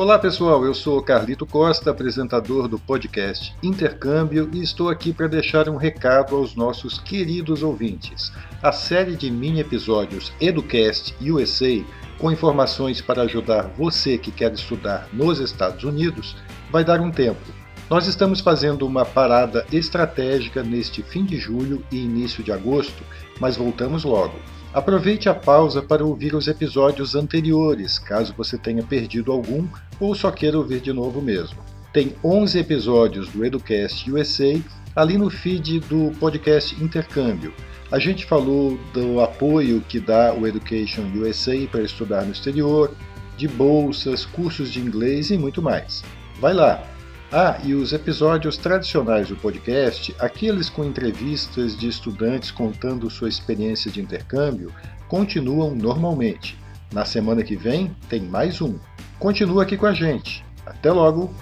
Olá pessoal, eu sou Carlito Costa, apresentador do podcast Intercâmbio e estou aqui para deixar um recado aos nossos queridos ouvintes. A série de mini episódios Educast USA, com informações para ajudar você que quer estudar nos Estados Unidos, vai dar um tempo. Nós estamos fazendo uma parada estratégica neste fim de julho e início de agosto, mas voltamos logo. Aproveite a pausa para ouvir os episódios anteriores, caso você tenha perdido algum ou só queira ouvir de novo mesmo. Tem 11 episódios do Educast USA ali no feed do podcast Intercâmbio. A gente falou do apoio que dá o Education USA para estudar no exterior, de bolsas, cursos de inglês e muito mais. Vai lá, ah, e os episódios tradicionais do podcast, aqueles com entrevistas de estudantes contando sua experiência de intercâmbio, continuam normalmente. Na semana que vem tem mais um. Continua aqui com a gente. Até logo!